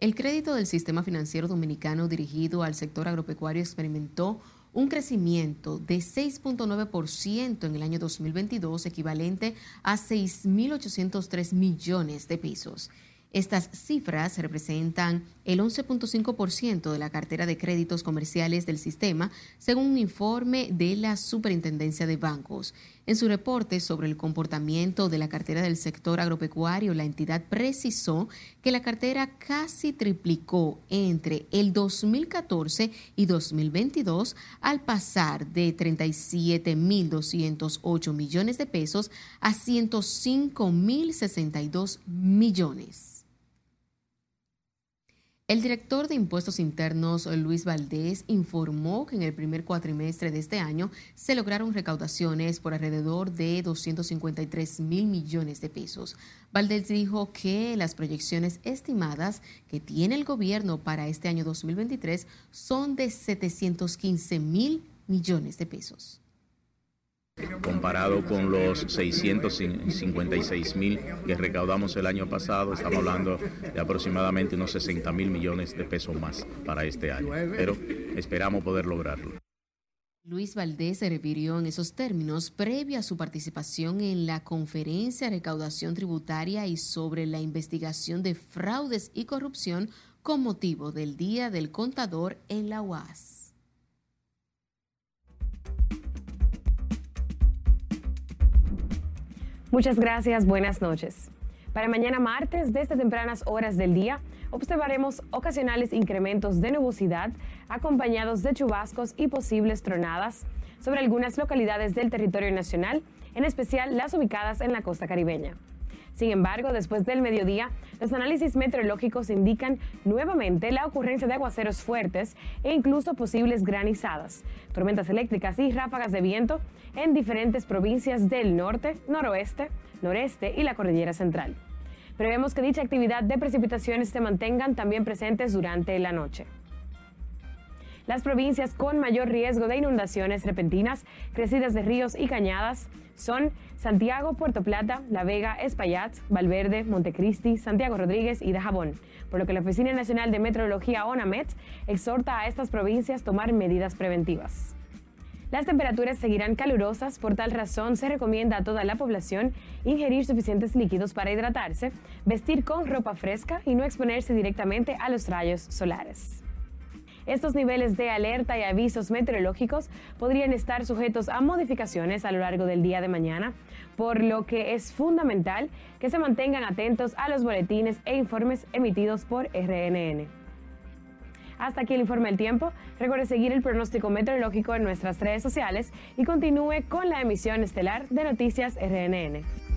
El crédito del sistema financiero dominicano dirigido al sector agropecuario experimentó un crecimiento de 6.9% en el año 2022, equivalente a 6.803 millones de pesos. Estas cifras representan el 11.5% de la cartera de créditos comerciales del sistema, según un informe de la Superintendencia de Bancos. En su reporte sobre el comportamiento de la cartera del sector agropecuario, la entidad precisó que la cartera casi triplicó entre el 2014 y 2022 al pasar de 37.208 millones de pesos a 105.062 millones. El director de Impuestos Internos, Luis Valdés, informó que en el primer cuatrimestre de este año se lograron recaudaciones por alrededor de 253 mil millones de pesos. Valdés dijo que las proyecciones estimadas que tiene el gobierno para este año 2023 son de 715 mil millones de pesos comparado con los 656 mil que recaudamos el año pasado, estamos hablando de aproximadamente unos 60 mil millones de pesos más para este año, pero esperamos poder lograrlo. Luis Valdés se refirió en esos términos previo a su participación en la conferencia de recaudación tributaria y sobre la investigación de fraudes y corrupción con motivo del Día del Contador en la UAS. Muchas gracias, buenas noches. Para mañana martes, desde tempranas horas del día, observaremos ocasionales incrementos de nubosidad acompañados de chubascos y posibles tronadas sobre algunas localidades del territorio nacional, en especial las ubicadas en la costa caribeña. Sin embargo, después del mediodía, los análisis meteorológicos indican nuevamente la ocurrencia de aguaceros fuertes e incluso posibles granizadas, tormentas eléctricas y ráfagas de viento en diferentes provincias del norte, noroeste, noreste y la cordillera central. Prevemos que dicha actividad de precipitaciones se mantengan también presentes durante la noche. Las provincias con mayor riesgo de inundaciones repentinas, crecidas de ríos y cañadas son Santiago, Puerto Plata, La Vega, Espaillat, Valverde, Montecristi, Santiago Rodríguez y Dajabón, por lo que la Oficina Nacional de Meteorología ONAMET exhorta a estas provincias tomar medidas preventivas. Las temperaturas seguirán calurosas, por tal razón se recomienda a toda la población ingerir suficientes líquidos para hidratarse, vestir con ropa fresca y no exponerse directamente a los rayos solares. Estos niveles de alerta y avisos meteorológicos podrían estar sujetos a modificaciones a lo largo del día de mañana, por lo que es fundamental que se mantengan atentos a los boletines e informes emitidos por RNN. Hasta aquí el informe del tiempo. Recuerde seguir el pronóstico meteorológico en nuestras redes sociales y continúe con la emisión estelar de Noticias RNN.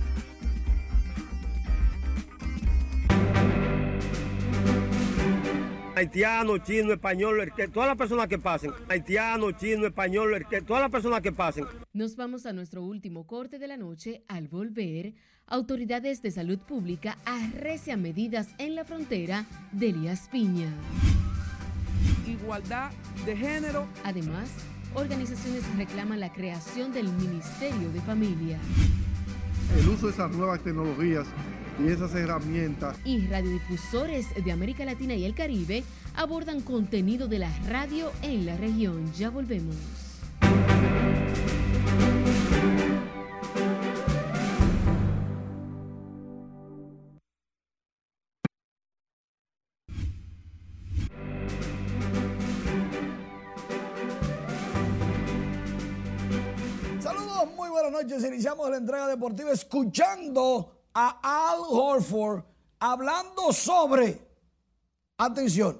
Haitiano, chino, español, que todas las personas que pasen, haitiano, chino, español, que todas las personas que pasen. Nos vamos a nuestro último corte de la noche. Al volver, autoridades de salud pública arrecian medidas en la frontera de Elías Piña. Igualdad de género. Además, organizaciones reclaman la creación del Ministerio de Familia. El uso de esas nuevas tecnologías y esas herramientas. Y radiodifusores de América Latina y el Caribe abordan contenido de la radio en la región. Ya volvemos. Saludos, muy buenas noches. Iniciamos la entrega deportiva escuchando a Al Horford hablando sobre, atención,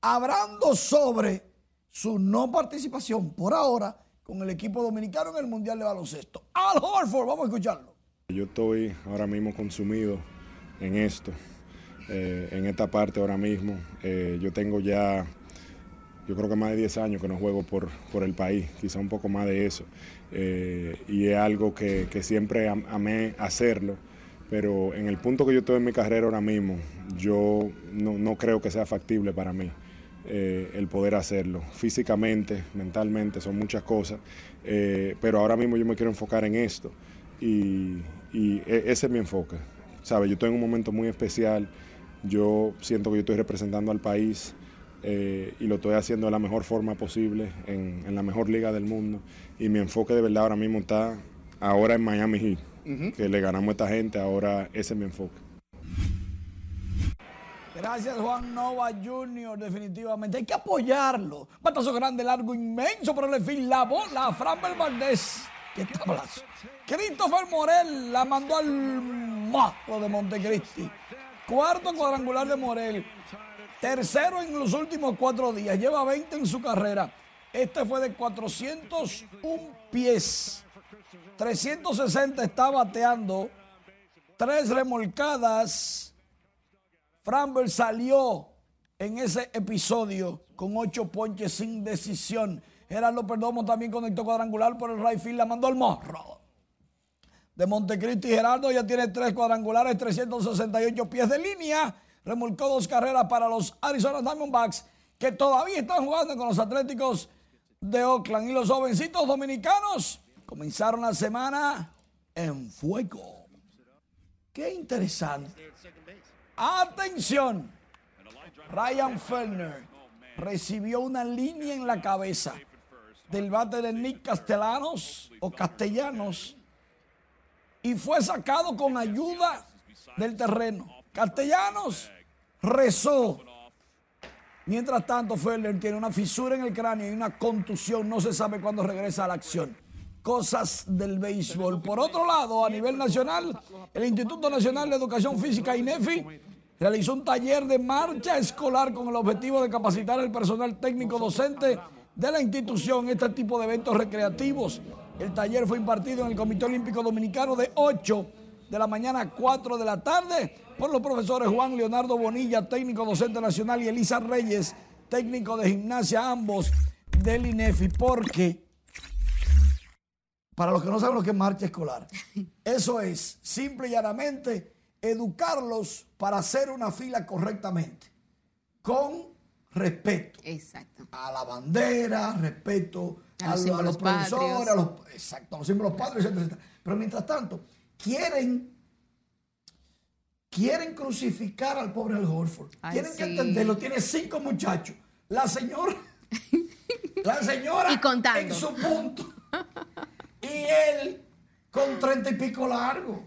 hablando sobre su no participación por ahora con el equipo dominicano en el Mundial de Baloncesto. Al Horford, vamos a escucharlo. Yo estoy ahora mismo consumido en esto, eh, en esta parte ahora mismo. Eh, yo tengo ya, yo creo que más de 10 años que no juego por, por el país, quizá un poco más de eso. Eh, y es algo que, que siempre amé hacerlo pero en el punto que yo estoy en mi carrera ahora mismo, yo no, creo que sea factible para mí eh, el poder hacerlo. Físicamente, mentalmente, son muchas cosas, eh, pero ahora mismo yo me quiero enfocar en esto y, e, ese es mi enfoque. ¿Sabe? Yo estoy en un momento muy especial, yo siento que yo estoy representando al país. Eh, y lo estoy haciendo de la mejor forma posible en, en la mejor liga del mundo y mi enfoque de verdad ahora mismo está ahora en Miami Heat que le ganamos a esta gente, ahora ese es mi enfoque. Gracias Juan Nova Jr., definitivamente. Hay que apoyarlo. Batazo grande, largo, inmenso por el fin. La bola, Fran Valdés. ¿Qué tablazo? Christopher Morel la mandó al mazo de Montecristi. Cuarto cuadrangular de Morel. Tercero en los últimos cuatro días. Lleva 20 en su carrera. Este fue de 401 pies. 360 está bateando. Tres remolcadas. Framber salió en ese episodio con ocho ponches sin decisión. Gerardo Perdomo también conectó cuadrangular por el right field, la mandó al morro. De Montecristi Gerardo ya tiene tres cuadrangulares, 368 pies de línea. Remolcó dos carreras para los Arizona Diamondbacks que todavía están jugando con los Atléticos de Oakland. Y los jovencitos dominicanos comenzaron la semana en fuego. Qué interesante. Atención. Ryan Fellner recibió una línea en la cabeza del bate de Nick Castellanos o Castellanos y fue sacado con ayuda del terreno. Castellanos rezó. Mientras tanto, Fellner tiene una fisura en el cráneo y una contusión. No se sabe cuándo regresa a la acción. Cosas del béisbol. Por otro lado, a nivel nacional, el Instituto Nacional de Educación Física, INEFI, realizó un taller de marcha escolar con el objetivo de capacitar al personal técnico docente de la institución este tipo de eventos recreativos. El taller fue impartido en el Comité Olímpico Dominicano de 8 de la mañana a 4 de la tarde por los profesores Juan Leonardo Bonilla, técnico docente nacional, y Elisa Reyes, técnico de gimnasia, ambos del INEFI, porque, para los que no saben lo que es marcha escolar, eso es simple y llanamente educarlos para hacer una fila correctamente, con respeto. Exacto. A la bandera, respeto a los, a los profesores, a los, exacto, a los símbolos padres, etcétera, Pero mientras tanto, quieren quieren crucificar al pobre Al Horford. Tienen que entenderlo. Tiene cinco muchachos. La señora, la señora y contando. en su punto. Y él con treinta y pico largo.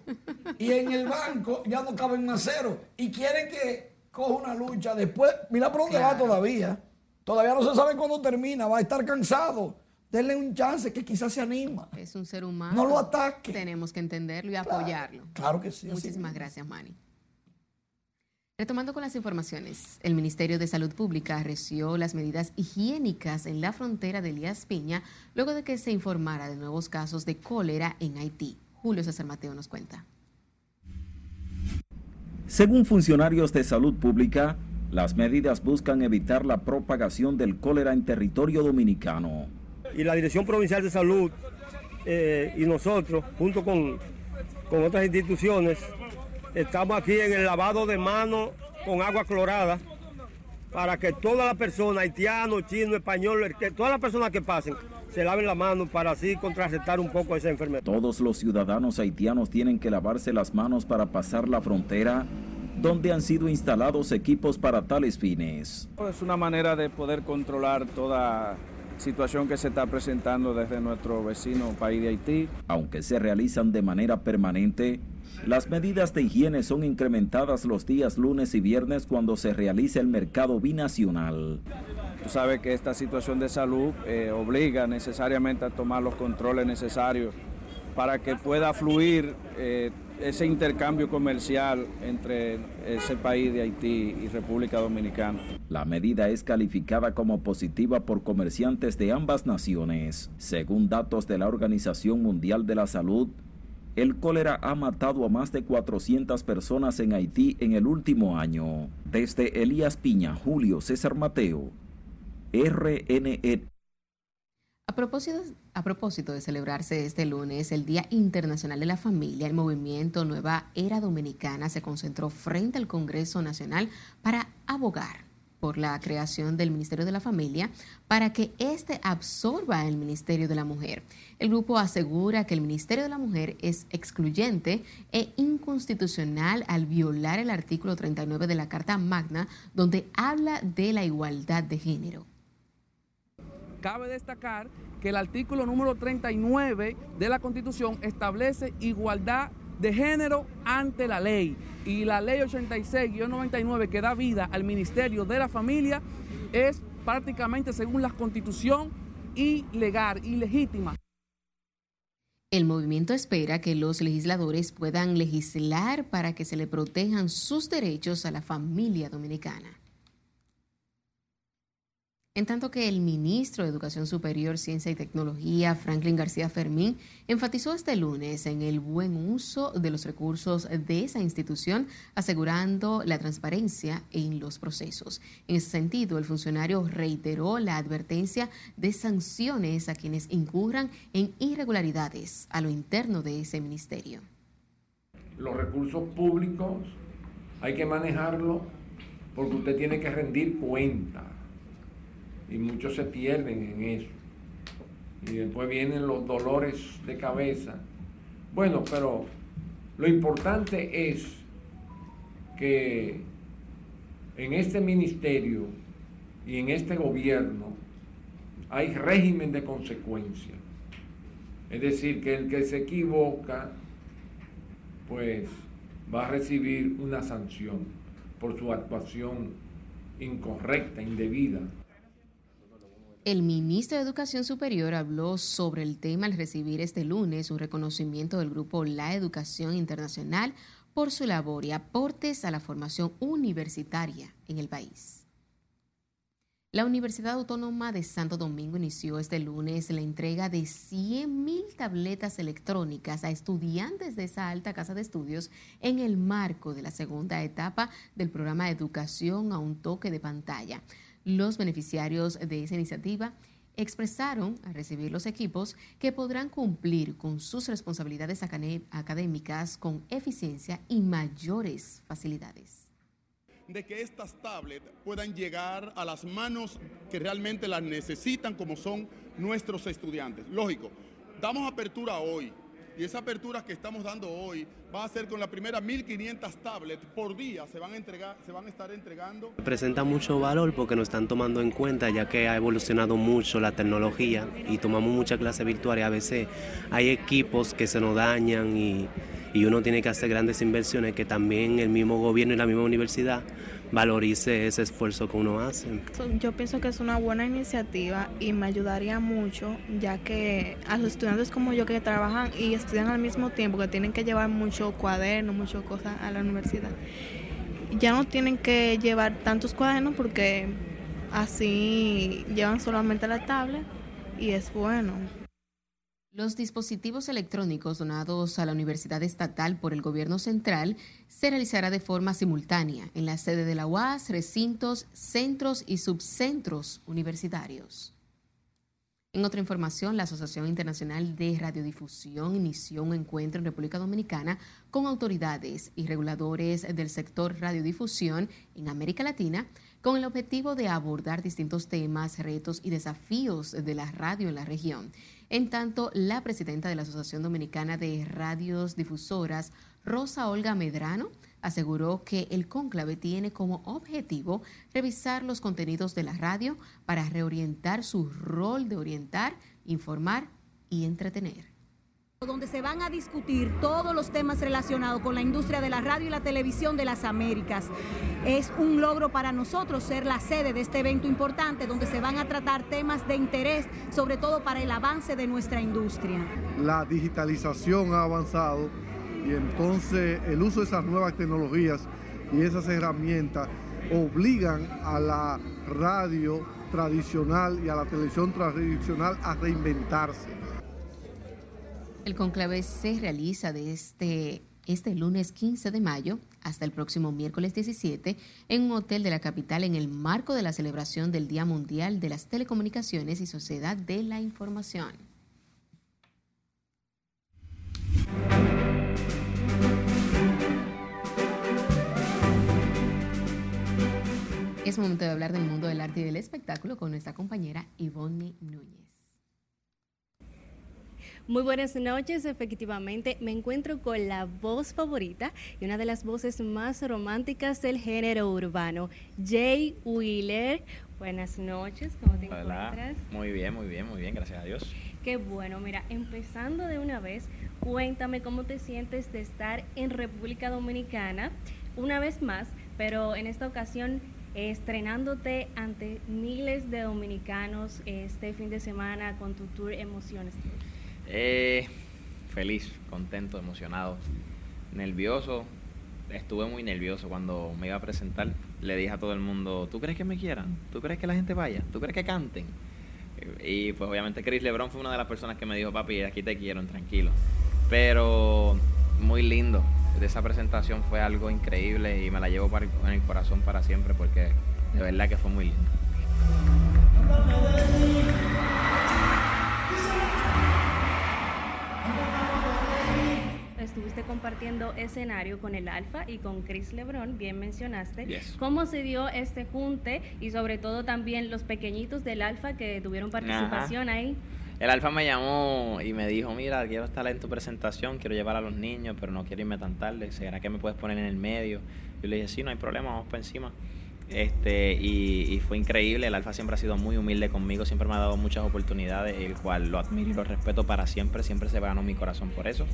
Y en el banco ya no caben más cero. Y quieren que coja una lucha después. Mira por dónde va todavía. Todavía no se sabe cuándo termina. Va a estar cansado. Denle un chance que quizás se anima. Es un ser humano. No lo ataque. Tenemos que entenderlo y apoyarlo. Claro que sí. Muchísimas gracias, Manny. Retomando con las informaciones, el Ministerio de Salud Pública recibió las medidas higiénicas en la frontera de Elías Piña luego de que se informara de nuevos casos de cólera en Haití. Julio César Mateo nos cuenta. Según funcionarios de salud pública, las medidas buscan evitar la propagación del cólera en territorio dominicano. Y la Dirección Provincial de Salud eh, y nosotros, junto con, con otras instituciones, Estamos aquí en el lavado de manos con agua clorada para que todas las personas, haitianos, chinos, españoles, que todas las personas que pasen, se laven la mano para así contrarrestar un poco esa enfermedad. Todos los ciudadanos haitianos tienen que lavarse las manos para pasar la frontera donde han sido instalados equipos para tales fines. Es una manera de poder controlar toda situación que se está presentando desde nuestro vecino país de Haití. Aunque se realizan de manera permanente, las medidas de higiene son incrementadas los días lunes y viernes cuando se realiza el mercado binacional. Tú sabes que esta situación de salud eh, obliga necesariamente a tomar los controles necesarios para que pueda fluir eh, ese intercambio comercial entre ese país de Haití y República Dominicana. La medida es calificada como positiva por comerciantes de ambas naciones. Según datos de la Organización Mundial de la Salud, el cólera ha matado a más de 400 personas en Haití en el último año. Desde Elías Piña, Julio César Mateo, RNN. A propósito, a propósito de celebrarse este lunes el Día Internacional de la Familia, el movimiento Nueva Era Dominicana se concentró frente al Congreso Nacional para abogar por la creación del Ministerio de la Familia para que éste absorba el Ministerio de la Mujer. El grupo asegura que el Ministerio de la Mujer es excluyente e inconstitucional al violar el artículo 39 de la Carta Magna, donde habla de la igualdad de género. Cabe destacar que el artículo número 39 de la Constitución establece igualdad de género ante la ley. Y la ley 86-99 que da vida al Ministerio de la Familia es prácticamente según la Constitución ilegal, ilegítima. El movimiento espera que los legisladores puedan legislar para que se le protejan sus derechos a la familia dominicana. En tanto que el ministro de Educación Superior, Ciencia y Tecnología, Franklin García Fermín, enfatizó este lunes en el buen uso de los recursos de esa institución, asegurando la transparencia en los procesos. En ese sentido, el funcionario reiteró la advertencia de sanciones a quienes incurran en irregularidades a lo interno de ese ministerio. Los recursos públicos hay que manejarlos porque usted tiene que rendir cuenta y muchos se pierden en eso. Y después vienen los dolores de cabeza. Bueno, pero lo importante es que en este ministerio y en este gobierno hay régimen de consecuencia. Es decir, que el que se equivoca, pues va a recibir una sanción por su actuación incorrecta, indebida. El ministro de Educación Superior habló sobre el tema al recibir este lunes un reconocimiento del grupo La Educación Internacional por su labor y aportes a la formación universitaria en el país. La Universidad Autónoma de Santo Domingo inició este lunes la entrega de 100.000 tabletas electrónicas a estudiantes de esa alta casa de estudios en el marco de la segunda etapa del programa de educación a un toque de pantalla. Los beneficiarios de esa iniciativa expresaron al recibir los equipos que podrán cumplir con sus responsabilidades académicas con eficiencia y mayores facilidades. De que estas tablets puedan llegar a las manos que realmente las necesitan, como son nuestros estudiantes. Lógico, damos apertura hoy, y esa apertura que estamos dando hoy va a ser con la primera 1500 tablets por día se van a se van a estar entregando. Presenta mucho valor porque nos están tomando en cuenta ya que ha evolucionado mucho la tecnología y tomamos mucha clase virtual y a veces hay equipos que se nos dañan y, y uno tiene que hacer grandes inversiones que también el mismo gobierno y la misma universidad valorice ese esfuerzo que uno hace. Yo pienso que es una buena iniciativa y me ayudaría mucho, ya que a los estudiantes como yo que trabajan y estudian al mismo tiempo, que tienen que llevar mucho cuadernos, muchas cosas a la universidad, ya no tienen que llevar tantos cuadernos porque así llevan solamente la tablet y es bueno. Los dispositivos electrónicos donados a la Universidad Estatal por el Gobierno Central se realizará de forma simultánea en la sede de la UAS, recintos, centros y subcentros universitarios. En otra información, la Asociación Internacional de Radiodifusión inició un encuentro en República Dominicana con autoridades y reguladores del sector radiodifusión en América Latina con el objetivo de abordar distintos temas, retos y desafíos de la radio en la región. En tanto, la presidenta de la Asociación Dominicana de Radios Difusoras, Rosa Olga Medrano, aseguró que el cónclave tiene como objetivo revisar los contenidos de la radio para reorientar su rol de orientar, informar y entretener donde se van a discutir todos los temas relacionados con la industria de la radio y la televisión de las Américas. Es un logro para nosotros ser la sede de este evento importante donde se van a tratar temas de interés, sobre todo para el avance de nuestra industria. La digitalización ha avanzado y entonces el uso de esas nuevas tecnologías y esas herramientas obligan a la radio tradicional y a la televisión tradicional a reinventarse el conclave se realiza de este, este lunes 15 de mayo hasta el próximo miércoles 17 en un hotel de la capital en el marco de la celebración del Día Mundial de las Telecomunicaciones y Sociedad de la Información. Es momento de hablar del mundo del arte y del espectáculo con nuestra compañera Ivonne Núñez. Muy buenas noches, efectivamente me encuentro con la voz favorita y una de las voces más románticas del género urbano, Jay Wheeler. Buenas noches, ¿cómo te encuentras? Muy bien, muy bien, muy bien, gracias a Dios. Qué bueno, mira, empezando de una vez, cuéntame cómo te sientes de estar en República Dominicana una vez más, pero en esta ocasión estrenándote ante miles de dominicanos este fin de semana con tu tour Emociones. Eh, feliz, contento, emocionado, nervioso, estuve muy nervioso cuando me iba a presentar. Le dije a todo el mundo, ¿tú crees que me quieran? ¿Tú crees que la gente vaya? ¿Tú crees que canten? Y pues obviamente Chris Lebron fue una de las personas que me dijo, papi, aquí te quiero, tranquilo. Pero muy lindo. De esa presentación fue algo increíble y me la llevo en el corazón para siempre porque de verdad que fue muy lindo. Estuviste compartiendo escenario con el Alfa y con Chris Lebron, bien mencionaste. ¿Cómo se dio este junte y sobre todo también los pequeñitos del Alfa que tuvieron participación ahí? El Alfa me llamó y me dijo, mira, quiero estar en tu presentación, quiero llevar a los niños, pero no quiero irme tan tarde. ¿Será que me puedes poner en el medio? Yo le dije, sí, no hay problema, vamos por encima. Este, y, fue increíble, el Alfa siempre ha sido muy humilde conmigo, siempre me ha dado muchas oportunidades, el cual lo admiro y lo respeto para siempre, siempre se ganó mi corazón por eso.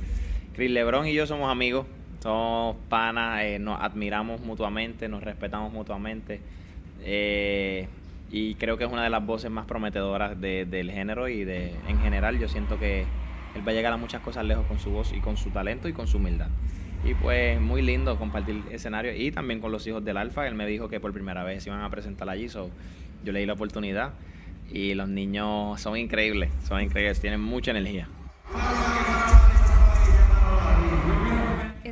Chris Lebron y yo somos amigos, somos panas, eh, nos admiramos mutuamente, nos respetamos mutuamente. Eh, y creo que es una de las voces más prometedoras del género y de en general yo siento que él va a llegar a muchas cosas lejos con su voz y con su talento y con su humildad. Y pues muy lindo compartir escenario y también con los hijos del Alfa. Él me dijo que por primera vez se iban a presentar allí, so yo le di la oportunidad y los niños son increíbles, son increíbles, tienen mucha energía.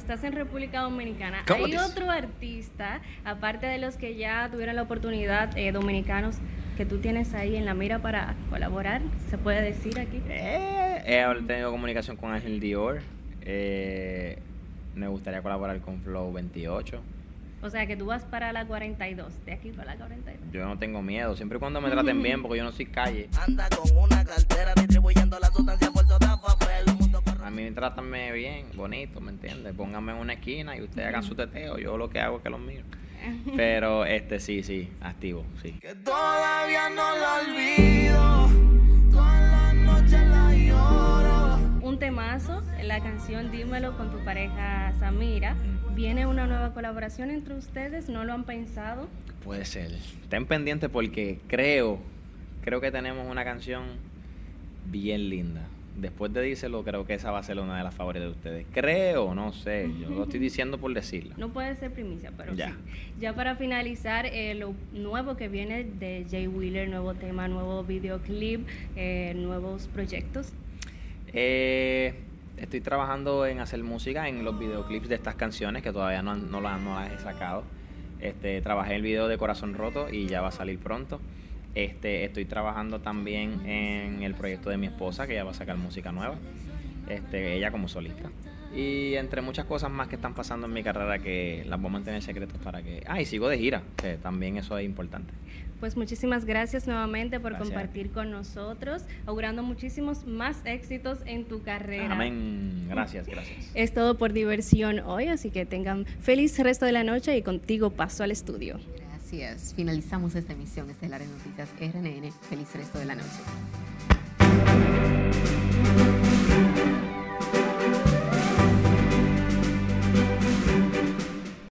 Estás en República Dominicana. ¿Hay otro artista, aparte de los que ya tuvieron la oportunidad, eh, dominicanos, que tú tienes ahí en la mira para colaborar? ¿Se puede decir aquí? Eh, he tenido comunicación con Ángel Dior. Eh, me gustaría colaborar con Flow 28. O sea, que tú vas para la 42, de aquí para la 42. Yo no tengo miedo, siempre y cuando me traten bien, porque yo no soy calle. Anda con una cartera distribuyendo la sustancia mí trátanme bien, bonito, ¿me entiendes? Pónganme en una esquina y ustedes hagan su teteo. Yo lo que hago es que los míos. Pero este sí, sí, activo, sí. Que todavía no lo olvido. Todas las noches la lloro. Un temazo, la canción Dímelo con tu pareja Samira. ¿Viene una nueva colaboración entre ustedes? ¿No lo han pensado? Puede ser. Estén pendientes porque creo, creo que tenemos una canción bien linda. Después de díselo, creo que esa va a ser una de las favoritas de ustedes. Creo, no sé, yo lo estoy diciendo por decirlo. No puede ser primicia, pero ya. Sí. Ya para finalizar, eh, lo nuevo que viene de Jay Wheeler, nuevo tema, nuevo videoclip, eh, nuevos proyectos. Eh, estoy trabajando en hacer música en los videoclips de estas canciones que todavía no, no, las, no las he sacado. Este, trabajé el video de Corazón Roto y ya va a salir pronto. Este, estoy trabajando también en el proyecto de mi esposa, que ya va a sacar música nueva. Este, ella como solista. Y entre muchas cosas más que están pasando en mi carrera que las voy a mantener secretas para que... Ah, y sigo de gira, que también eso es importante. Pues muchísimas gracias nuevamente por compartir con nosotros, augurando muchísimos más éxitos en tu carrera. Amén. Gracias, gracias. Es todo por diversión hoy, así que tengan feliz resto de la noche y contigo paso al estudio. Así es, finalizamos esta emisión estelar de Noticias RNN. Feliz resto de la noche.